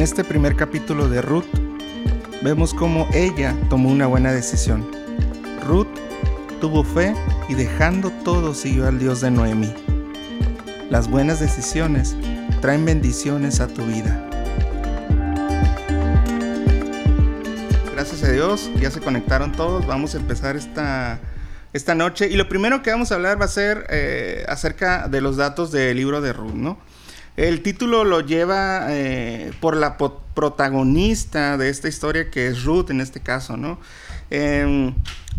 En este primer capítulo de Ruth, vemos cómo ella tomó una buena decisión. Ruth tuvo fe y dejando todo siguió al Dios de Noemí. Las buenas decisiones traen bendiciones a tu vida. Gracias a Dios, ya se conectaron todos, vamos a empezar esta, esta noche y lo primero que vamos a hablar va a ser eh, acerca de los datos del libro de Ruth, ¿no? El título lo lleva eh, por la protagonista de esta historia, que es Ruth en este caso, ¿no? Em,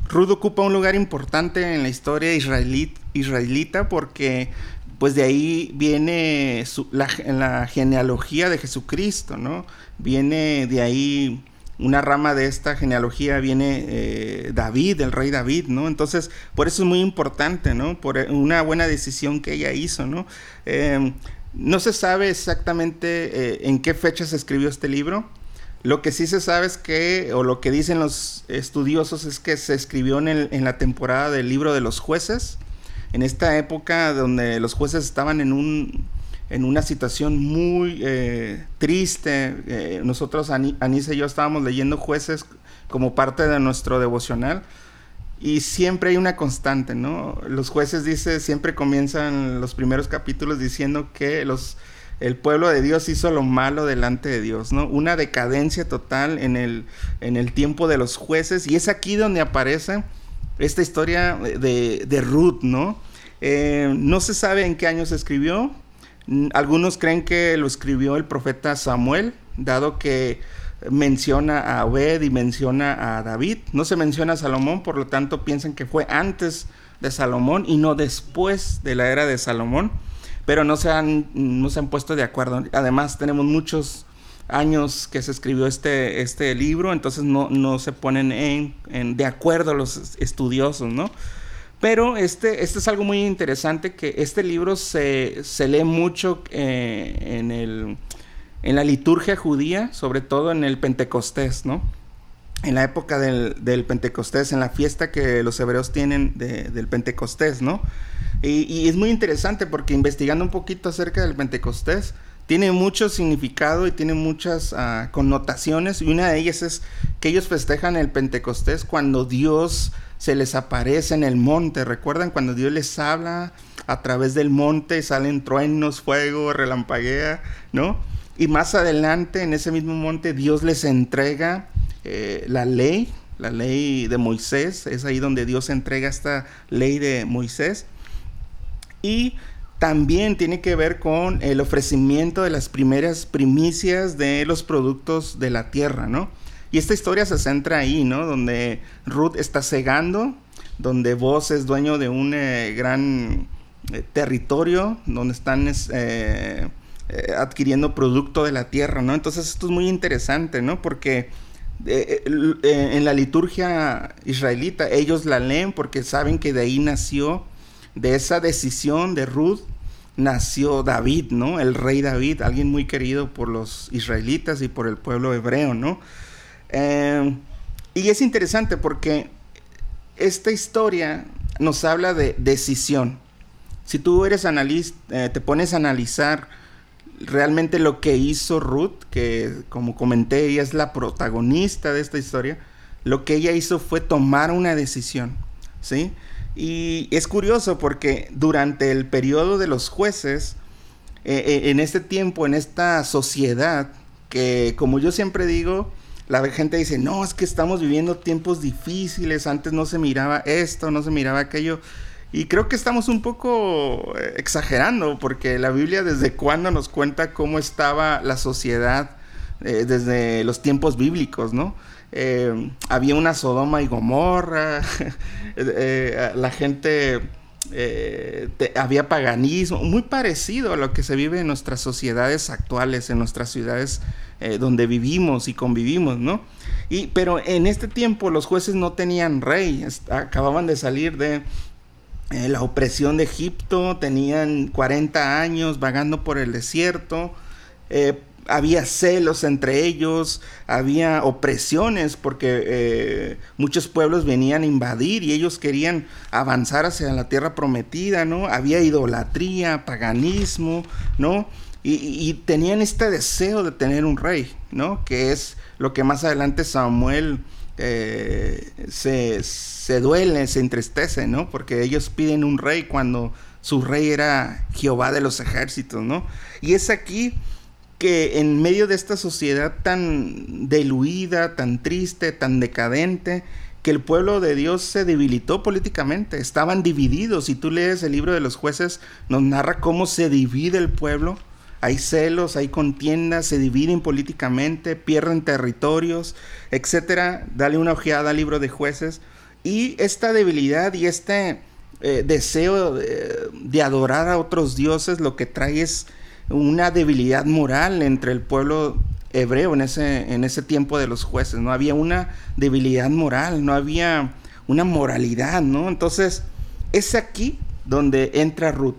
Ruth ocupa un lugar importante en la historia israelita porque pues de ahí viene la, genealogía de Jesucristo, ¿no? Viene de ahí una rama de esta genealogía viene eh, David, el rey David, ¿no? Entonces, por eso es muy importante, ¿no? Por una buena decisión que ella hizo, ¿no? Em, no se sabe exactamente eh, en qué fecha se escribió este libro. Lo que sí se sabe es que, o lo que dicen los estudiosos, es que se escribió en, la temporada del libro de los jueces, en esta época donde los jueces estaban en, un, en una situación muy eh, triste. Eh, nosotros, Anisa y yo, estábamos leyendo jueces como parte de nuestro devocional y siempre hay una constante, ¿no? Los jueces dice, siempre comienzan los primeros capítulos diciendo que los el pueblo de Dios hizo lo malo delante de Dios, ¿no? Una decadencia total en el, en el tiempo de los jueces y es aquí donde aparece esta historia de, de Ruth, ¿no? Eh, no se sabe en qué año se escribió. Algunos creen que lo escribió el profeta Samuel, dado que menciona a Obed y menciona a David. No se menciona a Salomón, por lo tanto piensan que fue antes de Salomón y no después de la era de Salomón. Pero no se han, no se han puesto de acuerdo. Además, tenemos muchos años que se escribió este, este libro, entonces no, no se ponen en, de acuerdo los estudiosos, ¿no? Pero este, este es algo muy interesante, que este libro se, se lee mucho eh, en el en la liturgia judía, sobre todo en el Pentecostés, ¿no? En la época del, Pentecostés, en la fiesta que los hebreos tienen del Pentecostés, ¿no? Y, es muy interesante porque investigando un poquito acerca del Pentecostés, tiene mucho significado y tiene muchas ah, connotaciones. Y una de ellas es que ellos festejan el Pentecostés cuando Dios se les aparece en el monte. ¿Recuerdan cuando Dios les habla a través del monte? Salen truenos, fuego, relampaguea, ¿no? Y más adelante, en ese mismo monte, Dios les entrega eh, la ley, la ley de Moisés. Es ahí donde Dios entrega esta ley de Moisés. Y también tiene que ver con el ofrecimiento de las primeras primicias de los productos de la tierra, ¿no? Y esta historia se centra ahí, ¿no? Donde Ruth está cegando, donde Vos es dueño de un eh, gran eh, territorio, donde están adquiriendo producto de la tierra, ¿no? Entonces esto es muy interesante, ¿no? Porque eh, eh, en la liturgia israelita ellos la leen porque saben que de ahí nació, de esa decisión de Ruth, nació David, ¿no? El rey David, alguien muy querido por los israelitas y por el pueblo hebreo, ¿no? y es interesante porque esta historia nos habla de decisión. Si tú eres analista, te pones a analizar realmente lo que hizo Ruth, que como comenté, ella es la protagonista de esta historia, lo que ella hizo fue tomar una decisión, ¿sí? Y es curioso porque durante el periodo de los jueces, eh, eh, en este tiempo, en esta sociedad, que como yo siempre digo, la gente dice, no, es que estamos viviendo tiempos difíciles, antes no se miraba esto, no se miraba aquello. Y creo que estamos un poco eh, exagerando, porque la Biblia desde cuándo nos cuenta cómo estaba la sociedad eh, desde los tiempos bíblicos, ¿no? Eh, había una Sodoma y Gomorra, la gente, había paganismo, muy parecido a lo que se vive en nuestras sociedades actuales, en nuestras ciudades donde vivimos y convivimos, ¿no? Y, pero en este tiempo los jueces no tenían rey, acababan de salir de eh, la opresión de Egipto, tenían 40 años vagando por el desierto, eh, había celos entre ellos, había opresiones porque eh, muchos pueblos venían a invadir y ellos querían avanzar hacia la tierra prometida, ¿no? Había idolatría, paganismo, ¿no? Y, tenían este deseo de tener un rey, ¿no? Que es lo que más adelante Samuel eh, se, se, duele, se entristece, ¿no? Porque ellos piden un rey cuando su rey era Jehová de los ejércitos, ¿no? Y es aquí que en medio de esta sociedad tan diluida, tan triste, tan decadente, que el pueblo de Dios se debilitó políticamente, estaban divididos. Si tú lees el libro de los jueces, nos narra cómo se divide el pueblo hay celos, hay contiendas, se dividen políticamente, pierden territorios, etcétera. Dale una ojeada al libro de jueces. Y esta debilidad y este eh, deseo de, adorar a otros dioses lo que trae es una debilidad moral entre el pueblo hebreo en ese, en ese tiempo de los jueces. No había una debilidad moral, no había una moralidad, ¿no? Entonces, es aquí donde entra Ruth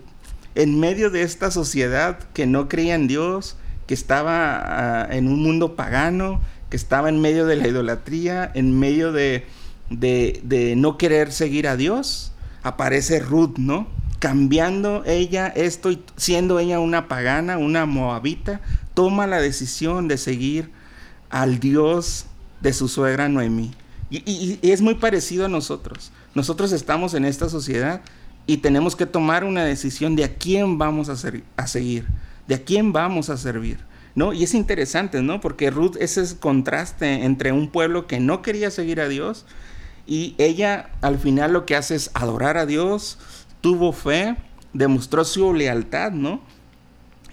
en medio de esta sociedad que no creía en Dios, que estaba ah, en un mundo pagano, que estaba en medio de la idolatría, en medio de, de, no querer seguir a Dios, aparece Ruth, ¿no? Cambiando ella esto y siendo ella una pagana, una moabita, toma la decisión de seguir al Dios de su suegra Noemí. y es muy parecido a nosotros. Nosotros estamos en esta sociedad y tenemos que tomar una decisión de a quién vamos a, a seguir, de a quién vamos a servir. ¿No? Y es interesante, ¿no? Porque Ruth es ese contraste entre un pueblo que no quería seguir a Dios y ella al final lo que hace es adorar a Dios, tuvo fe, demostró su lealtad, ¿no?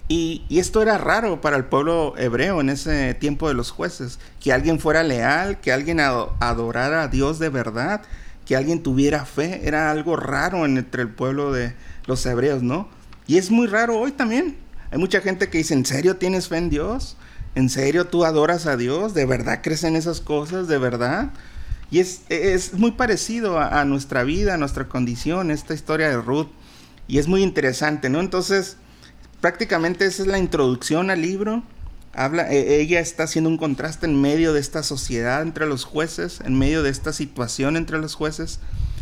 Y, y, esto era raro para el pueblo hebreo en ese tiempo de los jueces, que alguien fuera leal, que alguien adorara a Dios de verdad que alguien tuviera fe era algo raro entre el pueblo de los hebreos, ¿no? Y es muy raro hoy también. Hay mucha gente que dice, ¿en serio tienes fe en Dios? ¿En serio tú adoras a Dios? ¿De verdad crees en esas cosas? ¿De verdad? Y es, es muy parecido a, a, nuestra vida, a nuestra condición, esta historia de Ruth. Y es muy interesante, ¿no? Entonces, prácticamente esa es la introducción al libro. E, ella está haciendo un contraste en medio de esta sociedad entre los jueces, en medio de esta situación entre los jueces.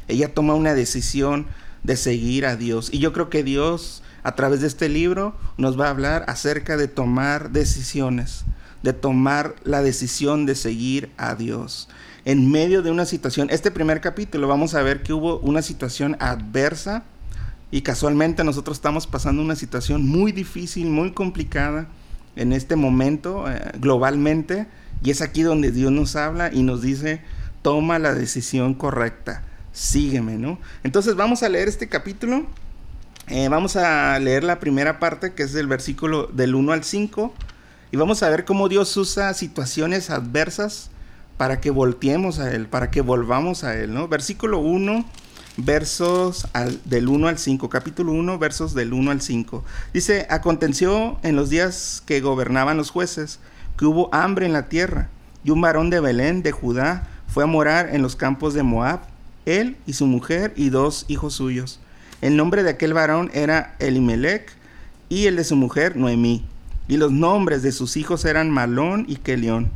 Ella toma una decisión de seguir a Dios. Y yo creo que Dios, a través de este libro, nos va a hablar acerca de tomar decisiones, de tomar la decisión de seguir a Dios. En medio de una situación, este primer capítulo vamos a ver que hubo una situación adversa y casualmente nosotros estamos pasando una situación muy difícil, muy complicada en este momento eh, globalmente y es aquí donde Dios nos habla y nos dice, toma la decisión correcta, sígueme, ¿no? Entonces vamos a leer este capítulo, eh, vamos a leer la primera parte que es el versículo del 1 al 5 y vamos a ver cómo Dios usa situaciones adversas para que volteemos a Él, para que volvamos a Él, ¿no? Versículo 1 versos del 1 al 5, capítulo 1, versos del 1 al 5. Dice, aconteció en los días que gobernaban los jueces, que hubo hambre en la tierra, y un varón de Belén, de Judá, fue a morar en los campos de Moab, él y su mujer y dos hijos suyos. El nombre de aquel varón era Elimelech, y el de su mujer Noemí. Y los nombres de sus hijos eran Malón y Kelión,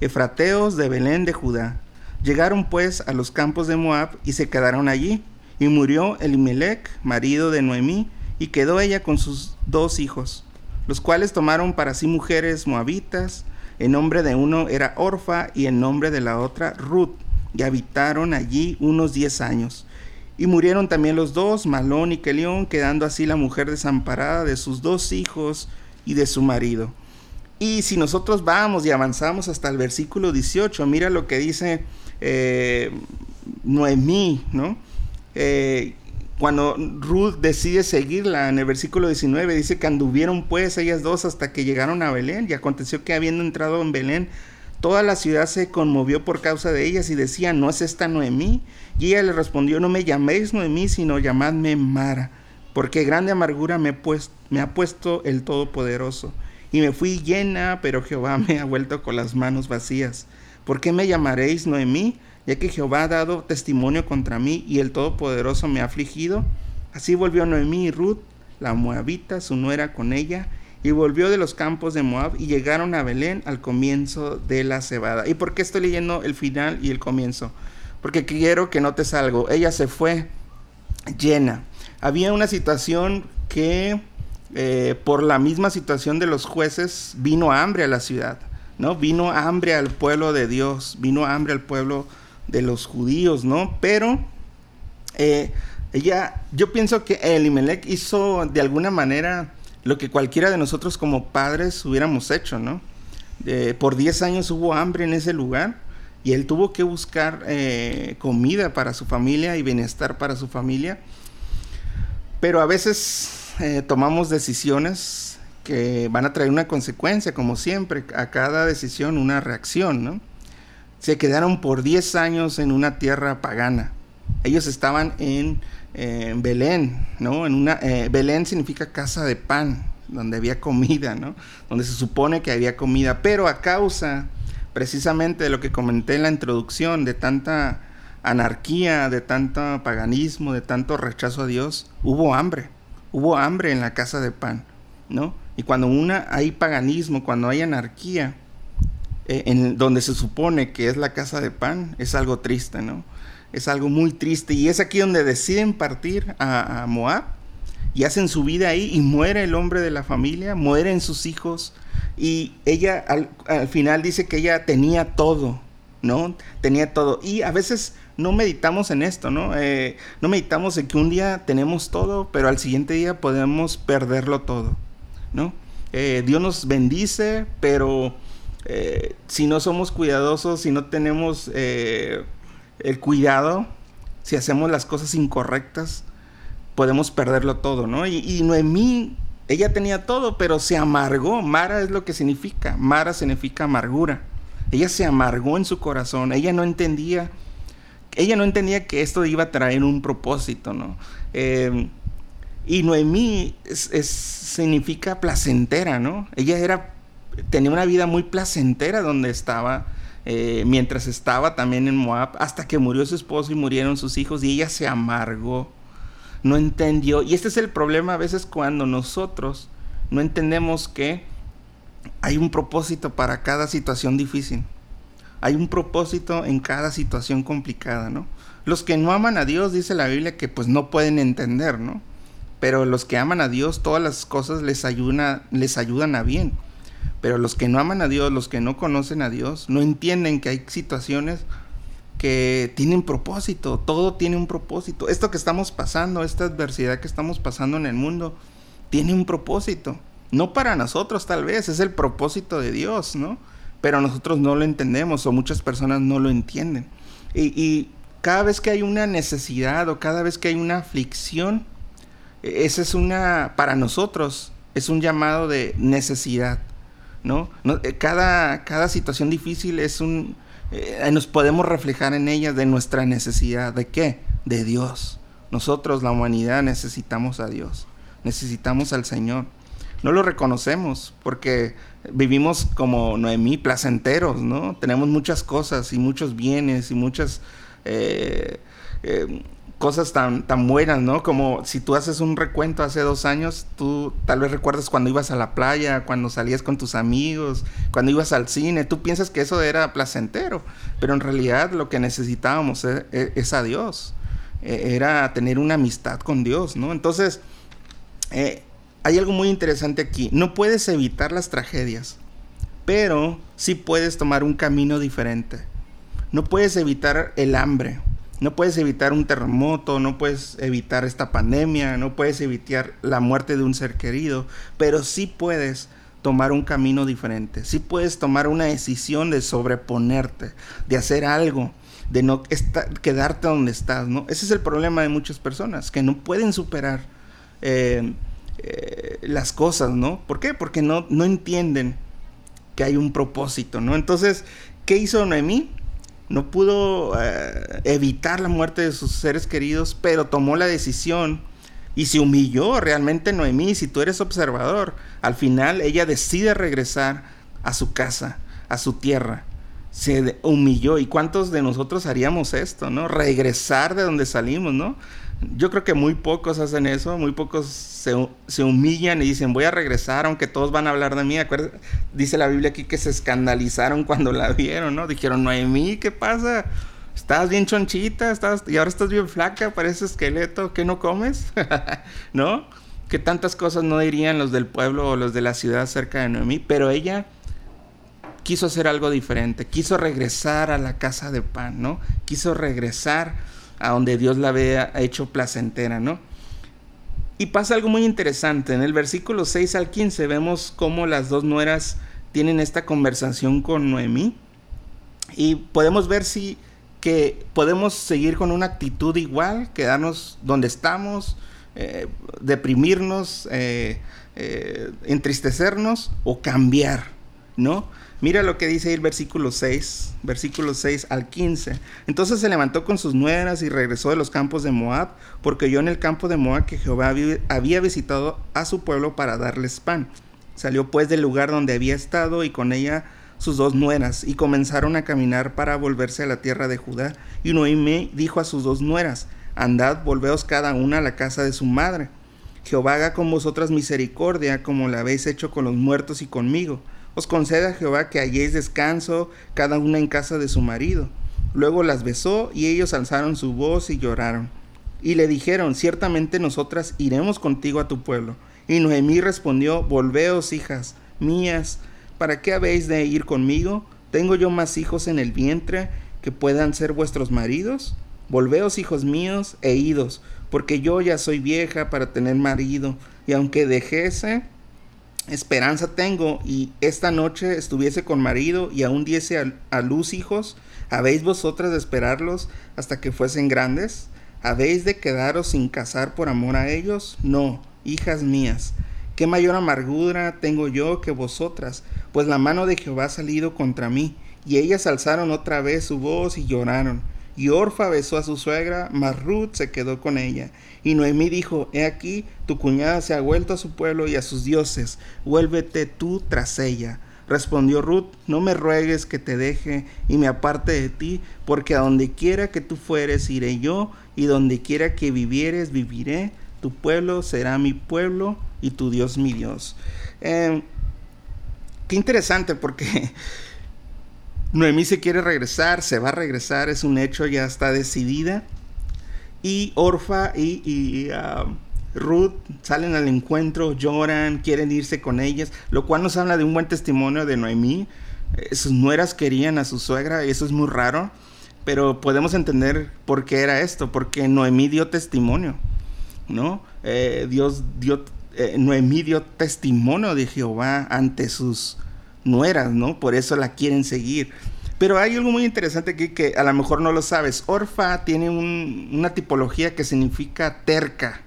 efrateos de Belén de Judá. Llegaron pues a los campos de Moab y se quedaron allí. Y murió Elimelech, marido de Noemí, y quedó ella con sus dos hijos, los cuales tomaron para sí mujeres moabitas. El nombre de uno era Orfa y el nombre de la otra Ruth, y habitaron allí unos diez años. Y murieron también los dos, Malón y Kelión, quedando así la mujer desamparada de sus dos hijos y de su marido. Y si nosotros vamos y avanzamos hasta el versículo 18, mira lo que dice eh, Noemí, ¿no? Eh, cuando Ruth decide seguirla, en el versículo 19 dice que anduvieron pues ellas dos hasta que llegaron a Belén y aconteció que habiendo entrado en Belén, toda la ciudad se conmovió por causa de ellas y decía, ¿no es esta Noemí? Y ella le respondió, no me llaméis Noemí, sino llamadme Mara, porque grande amargura me, pues, me ha puesto el Todopoderoso. Y me fui llena, pero Jehová me ha vuelto con las manos vacías. ¿Por qué me llamaréis Noemí? Ya que Jehová ha dado testimonio contra mí y el Todopoderoso me ha afligido. Así volvió Noemí y Ruth, la moabita, su nuera con ella, y volvió de los campos de Moab y llegaron a Belén al comienzo de la cebada. ¿Y por qué estoy leyendo el final y el comienzo? Porque quiero que notes algo. Ella se fue llena. Había una situación que eh, por la misma situación de los jueces, vino hambre a la ciudad, ¿no? Vino hambre al pueblo de Dios, vino hambre al pueblo de los judíos, ¿no? Pero eh, ella, yo pienso que Elimelech hizo de alguna manera lo que cualquiera de nosotros como padres hubiéramos hecho, ¿no? por 10 años hubo hambre en ese lugar y él tuvo que buscar eh, comida para su familia y bienestar para su familia. Pero a veces eh, tomamos decisiones que van a traer una consecuencia, como siempre, a cada decisión una reacción, ¿no? Se quedaron por 10 años en una tierra pagana. Ellos estaban en Belén, ¿no? En una, eh, Belén significa casa de pan, donde había comida, ¿no? Donde se supone que había comida, pero a causa precisamente de lo que comenté en la introducción, de tanta anarquía, de tanto paganismo, de tanto rechazo a Dios, hubo hambre, hubo hambre en la casa de pan, ¿no? Y cuando una, hay paganismo, cuando hay anarquía, eh, en donde se supone que es la casa de pan, es algo triste, ¿no? Es algo muy triste y es aquí donde deciden partir a, Moab y hacen su vida ahí y muere el hombre de la familia, mueren sus hijos y ella al, al final dice que ella tenía todo, ¿no? Tenía todo y a veces no meditamos en esto, ¿no? Eh, no meditamos en que un día tenemos todo, pero al siguiente día podemos perderlo todo, ¿no? Eh, Dios nos bendice, pero eh, si no somos cuidadosos, si no tenemos el cuidado, si hacemos las cosas incorrectas, podemos perderlo todo, ¿no? Y, y Noemí, ella tenía todo, pero se amargó. Mara es lo que significa. Mara significa amargura. Ella se amargó en su corazón. Ella no entendía ella no entendía que esto iba a traer un propósito, ¿no? Em, y Noemí significa placentera, ¿no? Ella era, tenía una vida muy placentera donde estaba, eh, mientras estaba también en Moab, hasta que murió su esposo y murieron sus hijos y ella se amargó, no entendió. Y este es el problema a veces cuando nosotros no entendemos que hay un propósito para cada situación difícil. Hay un propósito en cada situación complicada, ¿no? Los que no aman a Dios, dice la Biblia, que pues no pueden entender, ¿no? Pero los que aman a Dios, todas las cosas les, les ayudan a bien. Pero los que no aman a Dios, los que no conocen a Dios, no entienden que hay situaciones que tienen propósito, todo tiene un propósito. Esto que estamos pasando, esta adversidad que estamos pasando en el mundo, tiene un propósito. No para nosotros tal vez, es el propósito de Dios, ¿no? pero nosotros no lo entendemos o muchas personas no lo entienden. Y, cada vez que hay una necesidad o cada vez que hay una aflicción, e, esa es una, para nosotros, es un llamado de necesidad, ¿no? Eh, cada, cada situación difícil es un, eh, nos podemos reflejar en ella de nuestra necesidad, ¿de qué? De Dios. Nosotros, la humanidad, necesitamos a Dios, necesitamos al Señor. No lo reconocemos porque vivimos como Noemí, placenteros, ¿no? Tenemos muchas cosas y muchos bienes y muchas eh, cosas tan, tan buenas, ¿no? Como si tú haces un recuento hace dos años, tú tal vez recuerdas cuando ibas a la playa, cuando salías con tus amigos, cuando ibas al cine, tú piensas que eso era placentero, pero en realidad lo que necesitábamos es, es a Dios, e, era tener una amistad con Dios, ¿no? Entonces, eh, hay algo muy interesante aquí. No puedes evitar las tragedias, pero sí puedes tomar un camino diferente. No puedes evitar el hambre, no puedes evitar un terremoto, no puedes evitar esta pandemia, no puedes evitar la muerte de un ser querido, pero sí puedes tomar un camino diferente. Sí puedes tomar una decisión de sobreponerte, de hacer algo, de no quedarte donde estás, ¿no? Ese es el problema de muchas personas, que no pueden superar eh, eh, las cosas, ¿no? ¿Por qué? Porque no, no entienden que hay un propósito, ¿no? Entonces, ¿qué hizo Noemí? No pudo eh, evitar la muerte de sus seres queridos, pero tomó la decisión y se humilló realmente Noemí. Si tú eres observador, al final ella decide regresar a su casa, a su tierra. Se humilló. ¿Y cuántos de nosotros haríamos esto, no? Regresar de donde salimos, ¿no? Yo creo que muy pocos hacen eso, muy pocos se, humillan y dicen voy a regresar aunque todos van a hablar de mí. Dice la Biblia aquí que se escandalizaron cuando la vieron, ¿no? Dijeron, Noemí, ¿qué pasa? Estás bien chonchita, estás, y ahora estás bien flaca, parece esqueleto, ¿qué no comes? ¿No? que tantas cosas no dirían los del pueblo o los de la ciudad cerca de Noemí, pero ella quiso hacer algo diferente, quiso regresar a la casa de pan, ¿no? Quiso regresar a donde Dios la había hecho placentera, ¿no? Y pasa algo muy interesante, en el versículo 6 al 15 vemos cómo las dos nueras tienen esta conversación con Noemí y podemos ver si que podemos seguir con una actitud igual, quedarnos donde estamos, eh, deprimirnos, eh, eh, entristecernos o cambiar, ¿no? Mira lo que dice el versículo 6, versículo 6 al 15. Entonces se levantó con sus nueras y regresó de los campos de Moab, porque yo en el campo de Moab que Jehová había visitado a su pueblo para darles pan. Salió pues del lugar donde había estado y con ella sus dos nueras, y comenzaron a caminar para volverse a la tierra de Judá. Y Noemí dijo a sus dos nueras, Andad, volveos cada una a la casa de su madre. Jehová haga con vosotras misericordia, como la habéis hecho con los muertos y conmigo. Os conceda Jehová que halléis descanso, cada una en casa de su marido. Luego las besó, y ellos alzaron su voz y lloraron. Y le dijeron, ciertamente nosotras iremos contigo a tu pueblo. Y Noemí respondió, volveos, hijas mías, ¿para qué habéis de ir conmigo? ¿Tengo yo más hijos en el vientre que puedan ser vuestros maridos? Volveos, hijos míos, e idos, porque yo ya soy vieja para tener marido, y aunque dejese, esperanza tengo, y esta noche estuviese con marido, y aún diese a, a luz hijos, ¿habéis vosotras de esperarlos hasta que fuesen grandes? ¿Habéis de quedaros sin casar por amor a ellos? No, hijas mías, qué mayor amargura tengo yo que vosotras, pues la mano de Jehová ha salido contra mí. Y ellas alzaron otra vez su voz y lloraron. Y Orfa besó a su suegra, mas Ruth se quedó con ella. Y Noemí dijo, He aquí, tu cuñada se ha vuelto a su pueblo y a sus dioses, vuélvete tú tras ella. Respondió Ruth, no me ruegues que te deje y me aparte de ti, porque a donde quiera que tú fueres iré yo, y donde quiera que vivieres viviré, tu pueblo será mi pueblo y tu Dios mi Dios. Eh, qué interesante porque Noemí se quiere regresar, se va a regresar, es un hecho, ya está decidida. Y Orfa y, um, Ruth salen al encuentro, lloran, quieren irse con ellas, lo cual nos habla de un buen testimonio de Noemí. Sus nueras querían a su suegra, y eso es muy raro, pero podemos entender por qué era esto, porque Noemí dio testimonio, ¿no? Eh, Dios dio, eh, Noemí dio testimonio de Jehová ante sus nueras, ¿no? Por eso la quieren seguir. Pero hay algo muy interesante aquí que a lo mejor no lo sabes. Orfa tiene una tipología que significa terca.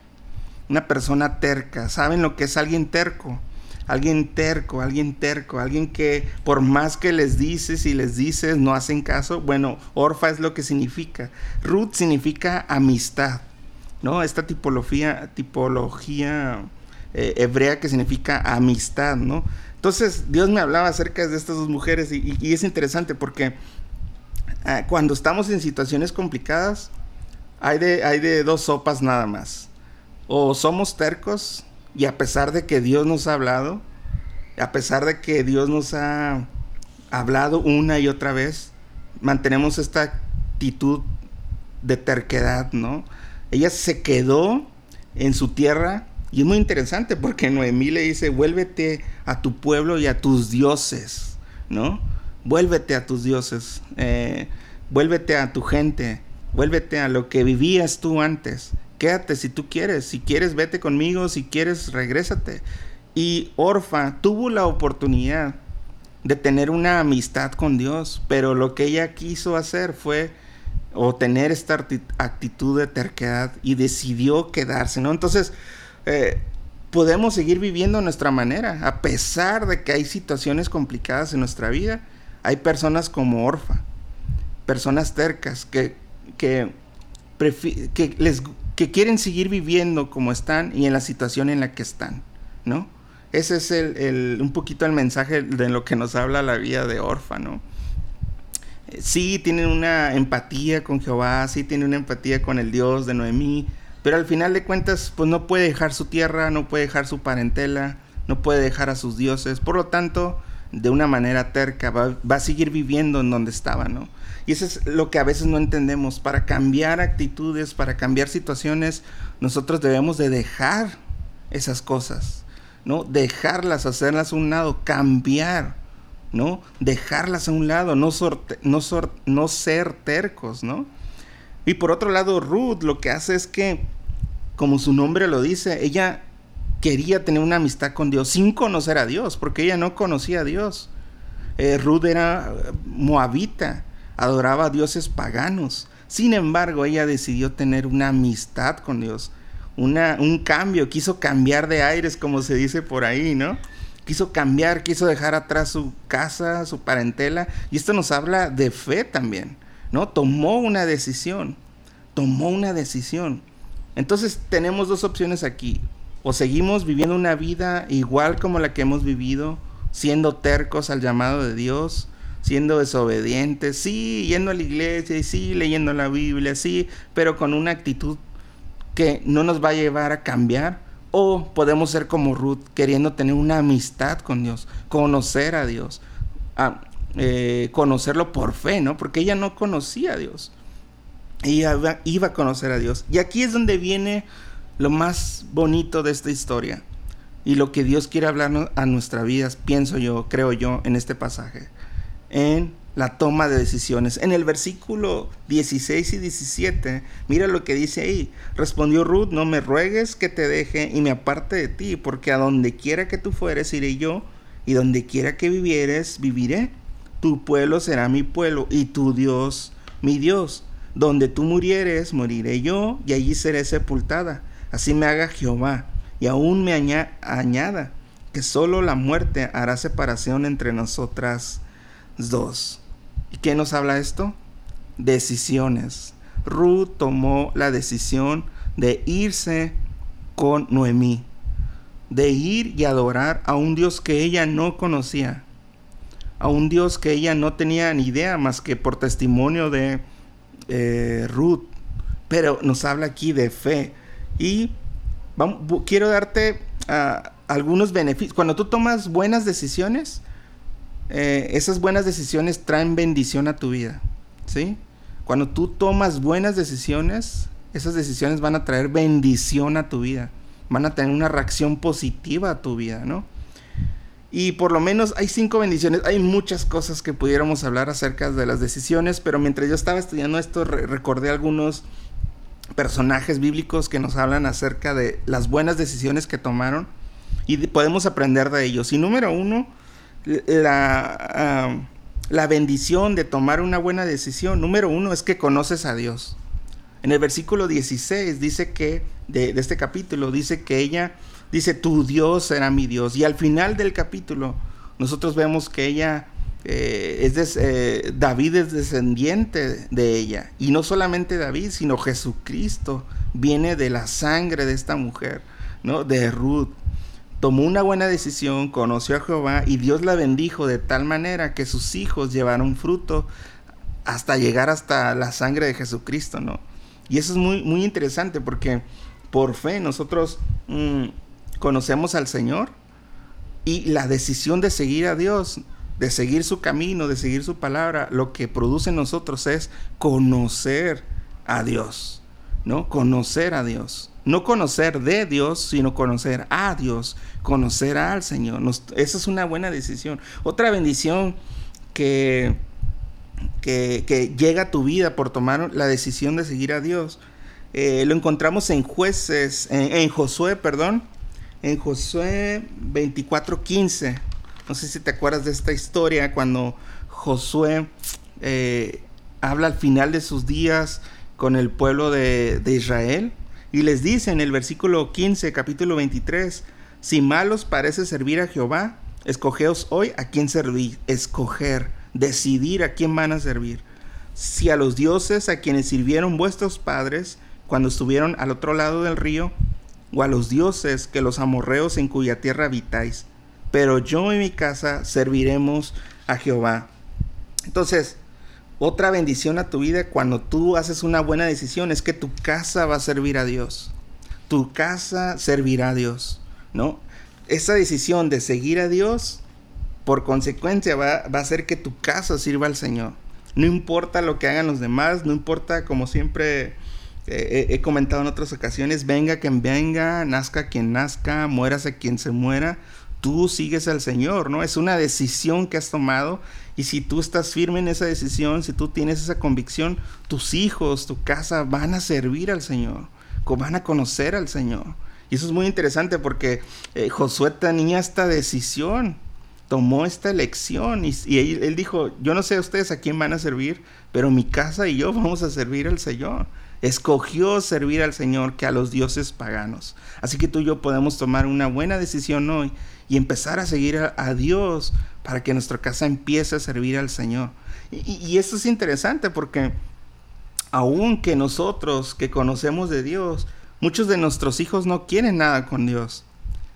Una persona terca. ¿Saben lo que es alguien terco? Alguien terco, alguien terco, alguien que por más que les dices y les dices no hacen caso. Bueno, Orfa es lo que significa. Ruth significa amistad, ¿no? Esta tipología, tipología eh, hebrea que significa amistad, ¿no? Entonces Dios me hablaba acerca de estas dos mujeres y, es interesante porque ah, cuando estamos en situaciones complicadas hay de, hay de dos sopas nada más. O somos tercos y a pesar de que Dios nos ha hablado, a pesar de que Dios nos ha hablado una y otra vez, mantenemos esta actitud de terquedad, ¿no? Ella se quedó en su tierra y es muy interesante porque Noemí le dice, vuélvete a tu pueblo y a tus dioses, ¿no? Vuélvete a tus dioses, eh, vuélvete a tu gente, vuélvete a lo que vivías tú antes. Quédate si tú quieres, si quieres vete conmigo, si quieres regrésate. Y Orfa tuvo la oportunidad de tener una amistad con Dios, pero lo que ella quiso hacer fue o tener esta actitud de terquedad y decidió quedarse, ¿no? Entonces, eh, podemos seguir viviendo nuestra manera, a pesar de que hay situaciones complicadas en nuestra vida. Hay personas como Orfa, personas tercas que, que, que, les, que quieren seguir viviendo como están y en la situación en la que están, ¿no? Ese es el, un poquito el mensaje de lo que nos habla la vida de Orfa, ¿no? Sí, tienen una empatía con Jehová, sí tienen una empatía con el Dios de Noemí, pero al final de cuentas, pues no puede dejar su tierra, no puede dejar su parentela, no puede dejar a sus dioses. Por lo tanto, de una manera terca, va, a seguir viviendo en donde estaba, ¿no? Y eso es lo que a veces no entendemos. Para cambiar actitudes, para cambiar situaciones, nosotros debemos de dejar esas cosas, ¿no? Dejarlas, hacerlas a un lado, cambiar, ¿no? Dejarlas a un lado, no, no, no ser tercos, ¿no? Y por otro lado, Ruth lo que hace es que, como su nombre lo dice, ella quería tener una amistad con Dios sin conocer a Dios, porque ella no conocía a Dios. Eh, Ruth era moabita, adoraba a dioses paganos. Sin embargo, ella decidió tener una amistad con Dios, una, un cambio, quiso cambiar de aires, como se dice por ahí, ¿no? Quiso cambiar, quiso dejar atrás su casa, su parentela, y esto nos habla de fe también, ¿no? Tomó una decisión, tomó una decisión. Entonces tenemos dos opciones aquí, o seguimos viviendo una vida igual como la que hemos vivido, siendo tercos al llamado de Dios, siendo desobedientes, sí, yendo a la iglesia y sí, leyendo la Biblia, sí, pero con una actitud que no nos va a llevar a cambiar. O podemos ser como Ruth, queriendo tener una amistad con Dios, conocer a Dios, eh, conocerlo por fe, ¿no? Porque ella no conocía a Dios. Ella iba a conocer a Dios. Y aquí es donde viene lo más bonito de esta historia y lo que Dios quiere hablarnos a nuestra vida, pienso yo, creo yo, en este pasaje, en la toma de decisiones. En el versículo 16 y 17, mira lo que dice ahí. Respondió Ruth, no me ruegues que te deje y me aparte de ti, porque a donde quiera que tú fueres iré yo, y donde quiera que vivieres, viviré. Tu pueblo será mi pueblo, y tu Dios mi Dios. Donde tú murieres, moriré yo, y allí seré sepultada. Así me haga Jehová y aún me añada que solo la muerte hará separación entre nosotras dos. ¿Y qué nos habla esto? Decisiones. Ruth tomó la decisión de irse con Noemí, de ir y adorar a un Dios que ella no conocía, a un Dios que ella no tenía ni idea más que por testimonio de eh, Ruth. Pero nos habla aquí de fe. Y quiero darte ah, algunos beneficios. Cuando tú tomas buenas decisiones, eh, esas buenas decisiones traen bendición a tu vida. ¿Sí? Cuando tú tomas buenas decisiones, esas decisiones van a traer bendición a tu vida. Van a tener una reacción positiva a tu vida, ¿no? Y por lo menos hay cinco bendiciones. Hay muchas cosas que pudiéramos hablar acerca de las decisiones, pero mientras yo estaba estudiando esto, recordé algunos personajes bíblicos que nos hablan acerca de las buenas decisiones que tomaron y podemos aprender de ellos. Y número uno, la, la bendición de tomar una buena decisión, número uno, es que conoces a Dios. En el versículo 16 dice que, de, de este capítulo, dice que ella dice, tu Dios será mi Dios. Y al final del capítulo, nosotros vemos que ella eh, es eh, David es descendiente de ella. Y no solamente David, sino Jesucristo viene de la sangre de esta mujer, ¿no? De Ruth. Tomó una buena decisión, conoció a Jehová y Dios la bendijo de tal manera que sus hijos llevaron fruto hasta llegar hasta la sangre de Jesucristo, ¿no? Y eso es muy, muy interesante porque por fe nosotros mm, conocemos al Señor y la decisión de seguir a Dios de seguir su camino, de seguir su palabra, lo que produce en nosotros es conocer a Dios, ¿no? Conocer a Dios. No conocer de Dios, sino conocer a Dios, conocer al Señor. esa es una buena decisión. Otra bendición que, que, llega a tu vida por tomar la decisión de seguir a Dios, eh, lo encontramos en jueces, en Josué, perdón, en Josué 24:15. No sé si te acuerdas de esta historia cuando Josué eh, habla al final de sus días con el pueblo de, Israel y les dice en el versículo 15, capítulo 23, si malos parece servir a Jehová, escogeos hoy a quién servir, escoger, decidir a quién van a servir. Si a los dioses a quienes sirvieron vuestros padres cuando estuvieron al otro lado del río, o a los dioses que los amorreos en cuya tierra habitáis pero yo y mi casa serviremos a Jehová. Entonces, otra bendición a tu vida cuando tú haces una buena decisión es que tu casa va a servir a Dios. Tu casa servirá a Dios, ¿no? Esa decisión de seguir a Dios, por consecuencia, va, va a hacer que tu casa sirva al Señor. No importa lo que hagan los demás, no importa, como siempre he comentado en otras ocasiones, venga quien venga, nazca quien nazca, muérase quien se muera, tú sigues al Señor, ¿no? Es una decisión que has tomado y si tú estás firme en esa decisión, si tú tienes esa convicción, tus hijos, tu casa van a servir al Señor, van a conocer al Señor. Y eso es muy interesante porque eh, Josué tenía esta decisión, tomó esta elección y, él, dijo, yo no sé a ustedes a quién van a servir, pero mi casa y yo vamos a servir al Señor. Escogió servir al Señor que a los dioses paganos. Así que tú y yo podemos tomar una buena decisión hoy y empezar a seguir a, Dios para que nuestra casa empiece a servir al Señor. Y, esto es interesante porque aun que nosotros que conocemos de Dios, muchos de nuestros hijos no quieren nada con Dios.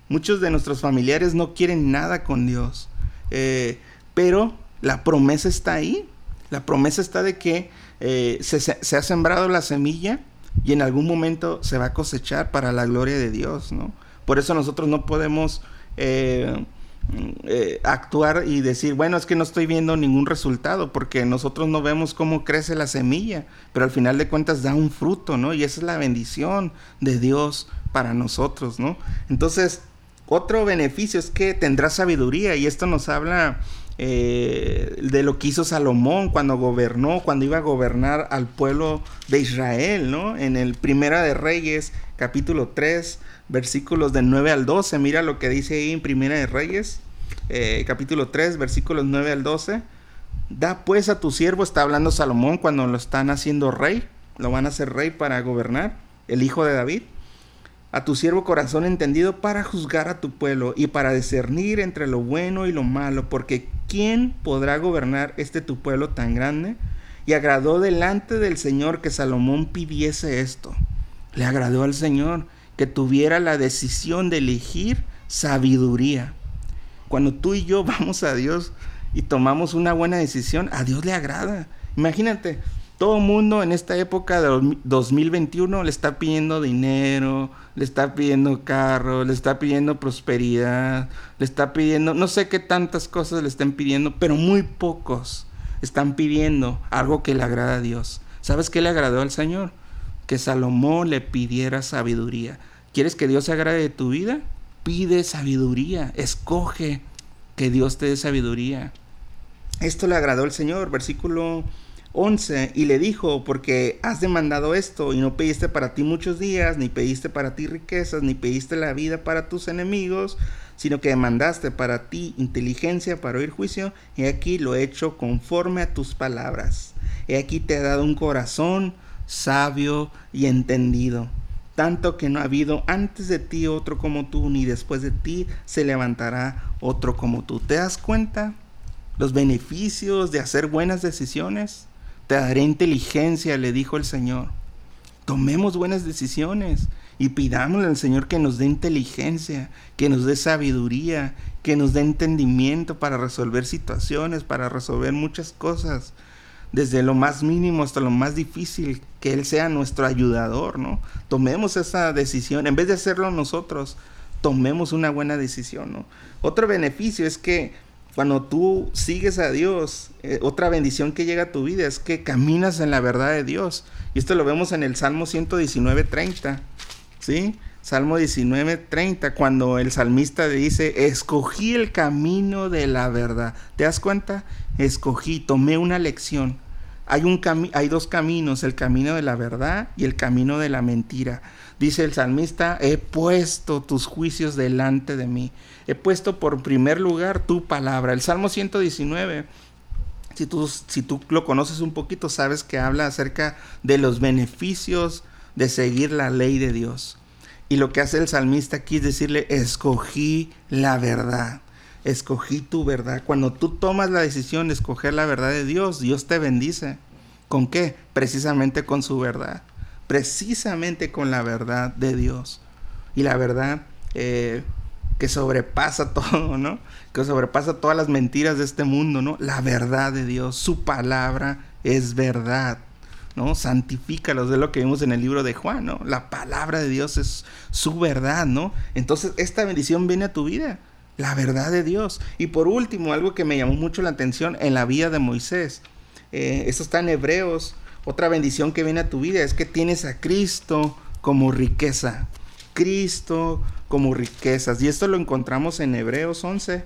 Muchos de nuestros familiares no quieren nada con Dios. Eh, pero la promesa está ahí. La promesa está de que eh, se, ha sembrado la semilla y en algún momento se va a cosechar para la gloria de Dios, ¿no? Por eso nosotros no podemos eh, actuar y decir, bueno, es que no estoy viendo ningún resultado, porque nosotros no vemos cómo crece la semilla, pero al final de cuentas da un fruto, ¿no? Y esa es la bendición de Dios para nosotros, ¿no? Entonces, otro beneficio es que tendrá sabiduría y esto nos habla eh, de lo que hizo Salomón cuando gobernó, cuando iba a gobernar al pueblo de Israel, ¿no? En el Primera de Reyes, capítulo 3, versículos del 9 al 12. Mira lo que dice ahí en Primera de Reyes, eh, capítulo 3, versículos 9 al 12. Da pues a tu siervo, está hablando Salomón cuando lo están haciendo rey, lo van a hacer rey para gobernar, el hijo de David a tu siervo corazón entendido para juzgar a tu pueblo y para discernir entre lo bueno y lo malo, porque ¿quién podrá gobernar este tu pueblo tan grande? Y agradó delante del Señor que Salomón pidiese esto. Le agradó al Señor que tuviera la decisión de elegir sabiduría. Cuando tú y yo vamos a Dios y tomamos una buena decisión, a Dios le agrada. Imagínate, todo mundo en esta época de 2021 le está pidiendo dinero, le está pidiendo carro, le está pidiendo prosperidad, le está pidiendo, no sé qué tantas cosas le están pidiendo, pero muy pocos están pidiendo algo que le agrada a Dios. ¿Sabes qué le agradó al Señor? Que Salomón le pidiera sabiduría. ¿Quieres que Dios se agrade de tu vida? Pide sabiduría, escoge que Dios te dé sabiduría. Esto le agradó al Señor, versículo 11 y le dijo, porque has demandado esto y no pediste para ti muchos días, ni pediste para ti riquezas, ni pediste la vida para tus enemigos, sino que demandaste para ti inteligencia para oír juicio, y aquí lo he hecho conforme a tus palabras. He aquí te he dado un corazón sabio y entendido, tanto que no ha habido antes de ti otro como tú, ni después de ti se levantará otro como tú. ¿Te das cuenta? Los beneficios de hacer buenas decisiones. Te daré inteligencia, le dijo el Señor. Tomemos buenas decisiones y pidámosle al Señor que nos dé inteligencia, que nos dé sabiduría, que nos dé entendimiento para resolver situaciones, para resolver muchas cosas, desde lo más mínimo hasta lo más difícil, que Él sea nuestro ayudador, ¿no? Tomemos esa decisión, en vez de hacerlo nosotros, tomemos una buena decisión, ¿no? Otro beneficio es que cuando tú sigues a Dios, eh, otra bendición que llega a tu vida es que caminas en la verdad de Dios. Y esto lo vemos en el Salmo 119, 30. ¿Sí? Salmo 19, 30, cuando el salmista dice, escogí el camino de la verdad. ¿Te das cuenta? Escogí, tomé una lección. Hay, un hay dos caminos, el camino de la verdad y el camino de la mentira. Dice el salmista, he puesto tus juicios delante de mí. He puesto por primer lugar tu palabra. El Salmo 119, si tú, si tú lo conoces un poquito, sabes que habla acerca de los beneficios de seguir la ley de Dios. Y lo que hace el salmista aquí es decirle, escogí la verdad. Escogí tu verdad. Cuando tú tomas la decisión de escoger la verdad de Dios, Dios te bendice. ¿Con qué? Precisamente con su verdad precisamente con la verdad de Dios. Y la verdad eh, que sobrepasa todo, ¿no? Que sobrepasa todas las mentiras de este mundo, ¿no? La verdad de Dios, su palabra es verdad. ¿no? Santifícalos, de lo que vimos en el libro de Juan, ¿no? La palabra de Dios es su verdad, ¿no? Entonces, esta bendición viene a tu vida, la verdad de Dios. Y por último, algo que me llamó mucho la atención en la vida de Moisés, eh, eso está en Hebreos Otra bendición que viene a tu vida es que tienes a Cristo como riqueza. Cristo como riquezas. Y esto lo encontramos en Hebreos 11,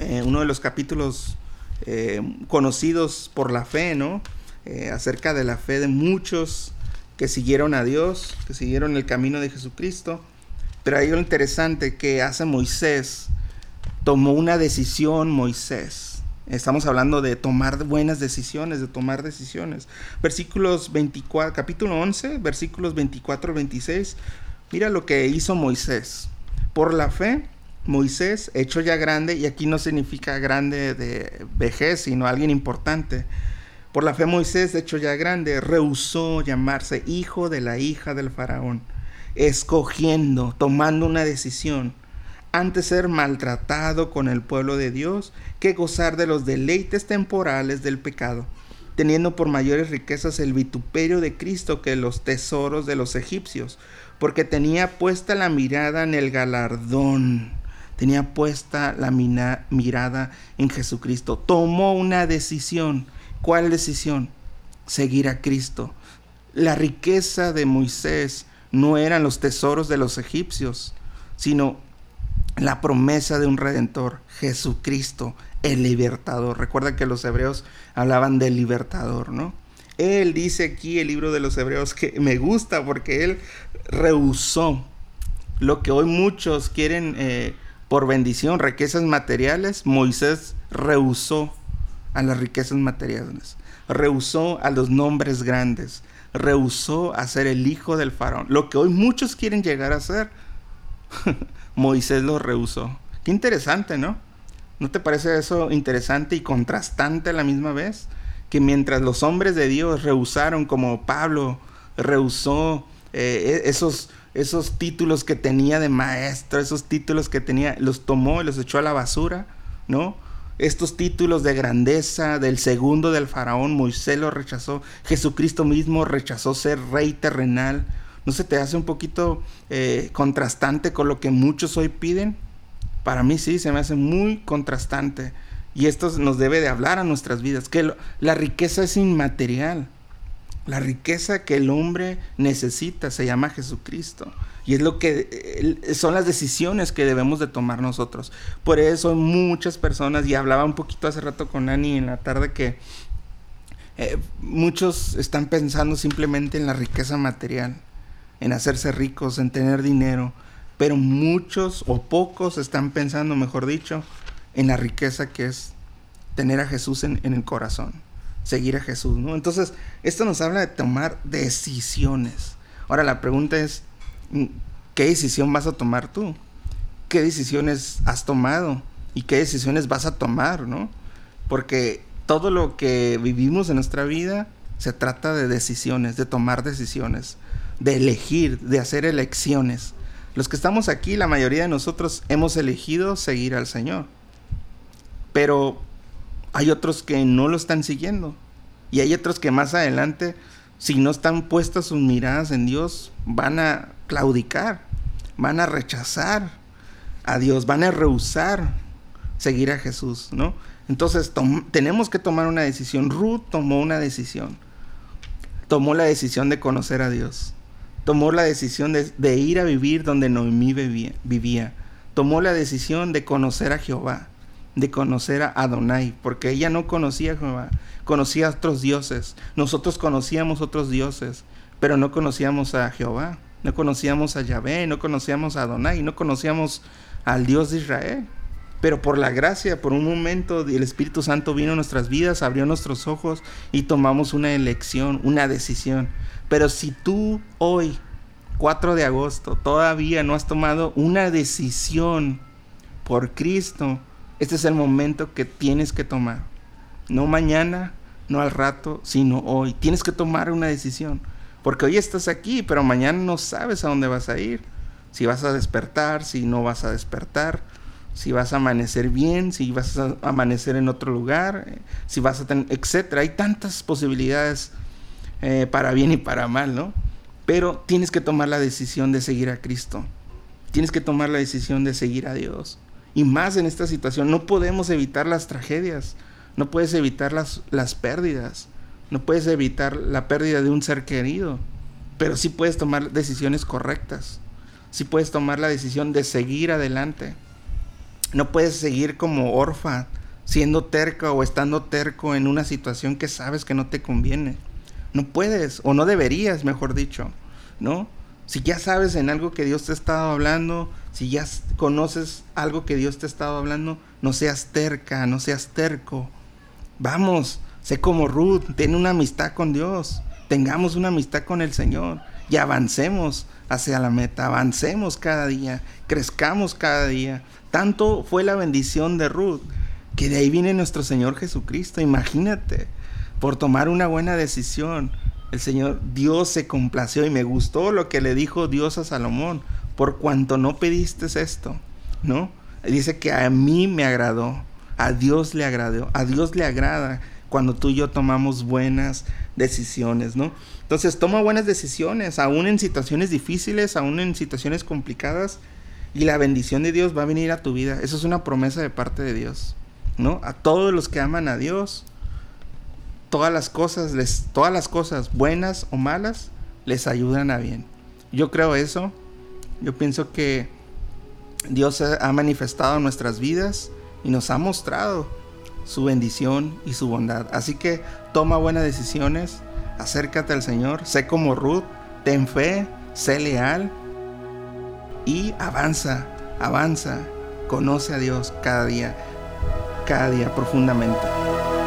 eh, uno de los capítulos eh, conocidos por la fe, ¿no? Eh, acerca de la fe de muchos que siguieron a Dios, que siguieron el camino de Jesucristo. Pero ahí lo interesante que hace Moisés, tomó una decisión Moisés Estamos hablando de tomar buenas decisiones, de tomar decisiones. Versículos 24, capítulo 11, versículos 24 26. Mira lo que hizo Moisés. Por la fe, Moisés, hecho ya grande, y aquí no significa grande de vejez, sino alguien importante. Por la fe Moisés, hecho ya grande, rehusó llamarse hijo de la hija del faraón, escogiendo, tomando una decisión antes ser maltratado con el pueblo de Dios que gozar de los deleites temporales del pecado, teniendo por mayores riquezas el vituperio de Cristo que los tesoros de los egipcios, porque tenía puesta la mirada en el galardón, tenía puesta la mirada en Jesucristo, tomó una decisión. ¿Cuál decisión? Seguir a Cristo. La riqueza de Moisés no eran los tesoros de los egipcios, sino la promesa de un redentor, Jesucristo, el libertador. Recuerda que los hebreos hablaban del libertador, ¿no? Él dice aquí el libro de los hebreos que me gusta porque él rehusó lo que hoy muchos quieren eh, por bendición, riquezas materiales. Moisés rehusó a las riquezas materiales, rehusó a los nombres grandes, rehusó a ser el hijo del faraón. Lo que hoy muchos quieren llegar a ser. Moisés lo rehusó. Qué interesante, ¿no? ¿No te parece eso interesante y contrastante a la misma vez? Que mientras los hombres de Dios rehusaron, como Pablo rehusó eh, e-, esos, esos títulos que tenía de maestro, esos títulos que tenía, los tomó y los echó a la basura, ¿no? Estos títulos de grandeza del segundo del faraón, Moisés lo rechazó, Jesucristo mismo rechazó ser rey terrenal, ¿No se te hace un poquito eh, contrastante con lo que muchos hoy piden? Para mí sí, se me hace muy contrastante. Y esto nos debe de hablar a nuestras vidas, que la riqueza es inmaterial. La riqueza que el hombre necesita se llama Jesucristo. Y es lo que son las decisiones que debemos de tomar nosotros. Por eso muchas personas, y hablaba un poquito hace rato con Ani en la tarde, que eh, muchos están pensando simplemente en la riqueza material en hacerse ricos, en tener dinero, pero muchos o pocos están pensando, mejor dicho, en la riqueza que es tener a Jesús en, el corazón, seguir a Jesús, ¿no? Entonces, esto nos habla de tomar decisiones. Ahora, la pregunta es, ¿qué decisión vas a tomar tú? ¿Qué decisiones has tomado? ¿Y qué decisiones vas a tomar, no? Porque todo lo que vivimos en nuestra vida se trata de decisiones, de tomar decisiones de elegir, de hacer elecciones. Los que estamos aquí, la mayoría de nosotros hemos elegido seguir al Señor. Pero hay otros que no lo están siguiendo. Y hay otros que más adelante, si no están puestas sus miradas en Dios, van a claudicar, van a rechazar a Dios, van a rehusar seguir a Jesús, ¿no? Entonces tenemos que tomar una decisión. Ruth tomó una decisión. Tomó la decisión de conocer a Dios tomó la decisión de, ir a vivir donde Noemí vivía, Tomó la decisión de conocer a Jehová, de conocer a Adonai, porque ella no conocía a Jehová, conocía a otros dioses. Nosotros conocíamos otros dioses, pero no conocíamos a Jehová, no conocíamos a Yahvé, no conocíamos a Adonai, no conocíamos al Dios de Israel. Pero por la gracia, por un momento, el Espíritu Santo vino a nuestras vidas, abrió nuestros ojos y tomamos una elección, una decisión. Pero si tú hoy, 4 de agosto, todavía no has tomado una decisión por Cristo, este es el momento que tienes que tomar. No mañana, no al rato, sino hoy. Tienes que tomar una decisión. Porque hoy estás aquí, pero mañana no sabes a dónde vas a ir. Si vas a despertar, si no vas a despertar, si vas a amanecer bien, si vas a amanecer en otro lugar, eh, si vas a tener, etcétera. Hay tantas posibilidades eh, para bien y para mal, ¿no? Pero tienes que tomar la decisión de seguir a Cristo. Tienes que tomar la decisión de seguir a Dios. Y más en esta situación, no podemos evitar las tragedias, no puedes evitar las, las pérdidas. no puedes evitar la pérdida de un ser querido, pero sí puedes tomar decisiones correctas, sí puedes tomar la decisión de seguir adelante. No puedes seguir como orfa, siendo terco o estando terco en una situación que sabes que no te conviene. No puedes, o no deberías, mejor dicho, ¿no? Si ya sabes en algo que Dios te ha estado hablando, si ya conoces algo que Dios te ha estado hablando, no seas terca, no seas terco. Vamos, sé como Ruth, ten una amistad con Dios, tengamos una amistad con el Señor y avancemos hacia la meta, avancemos cada día, crezcamos cada día. Tanto fue la bendición de Ruth que de ahí viene nuestro Señor Jesucristo, imagínate, por tomar una buena decisión. El Señor, Dios se complació y me gustó lo que le dijo Dios a Salomón, por cuanto no pediste esto, ¿no? Dice que a mí me agradó, a Dios le agradó, a Dios le agrada cuando tú y yo tomamos buenas decisiones, ¿no? Entonces toma buenas decisiones, aún en situaciones difíciles, aún en situaciones complicadas, y la bendición de Dios va a venir a tu vida. Eso es una promesa de parte de Dios, ¿no? A todos los que aman a Dios, todas las cosas, les, todas las cosas buenas o malas, les ayudan a bien. Yo creo eso. Yo pienso que Dios ha manifestado nuestras vidas y nos ha mostrado su bendición y su bondad. Así que toma buenas decisiones, acércate al Señor, sé como Ruth, ten fe, sé leal y avanza, avanza, conoce a Dios cada día, cada día profundamente.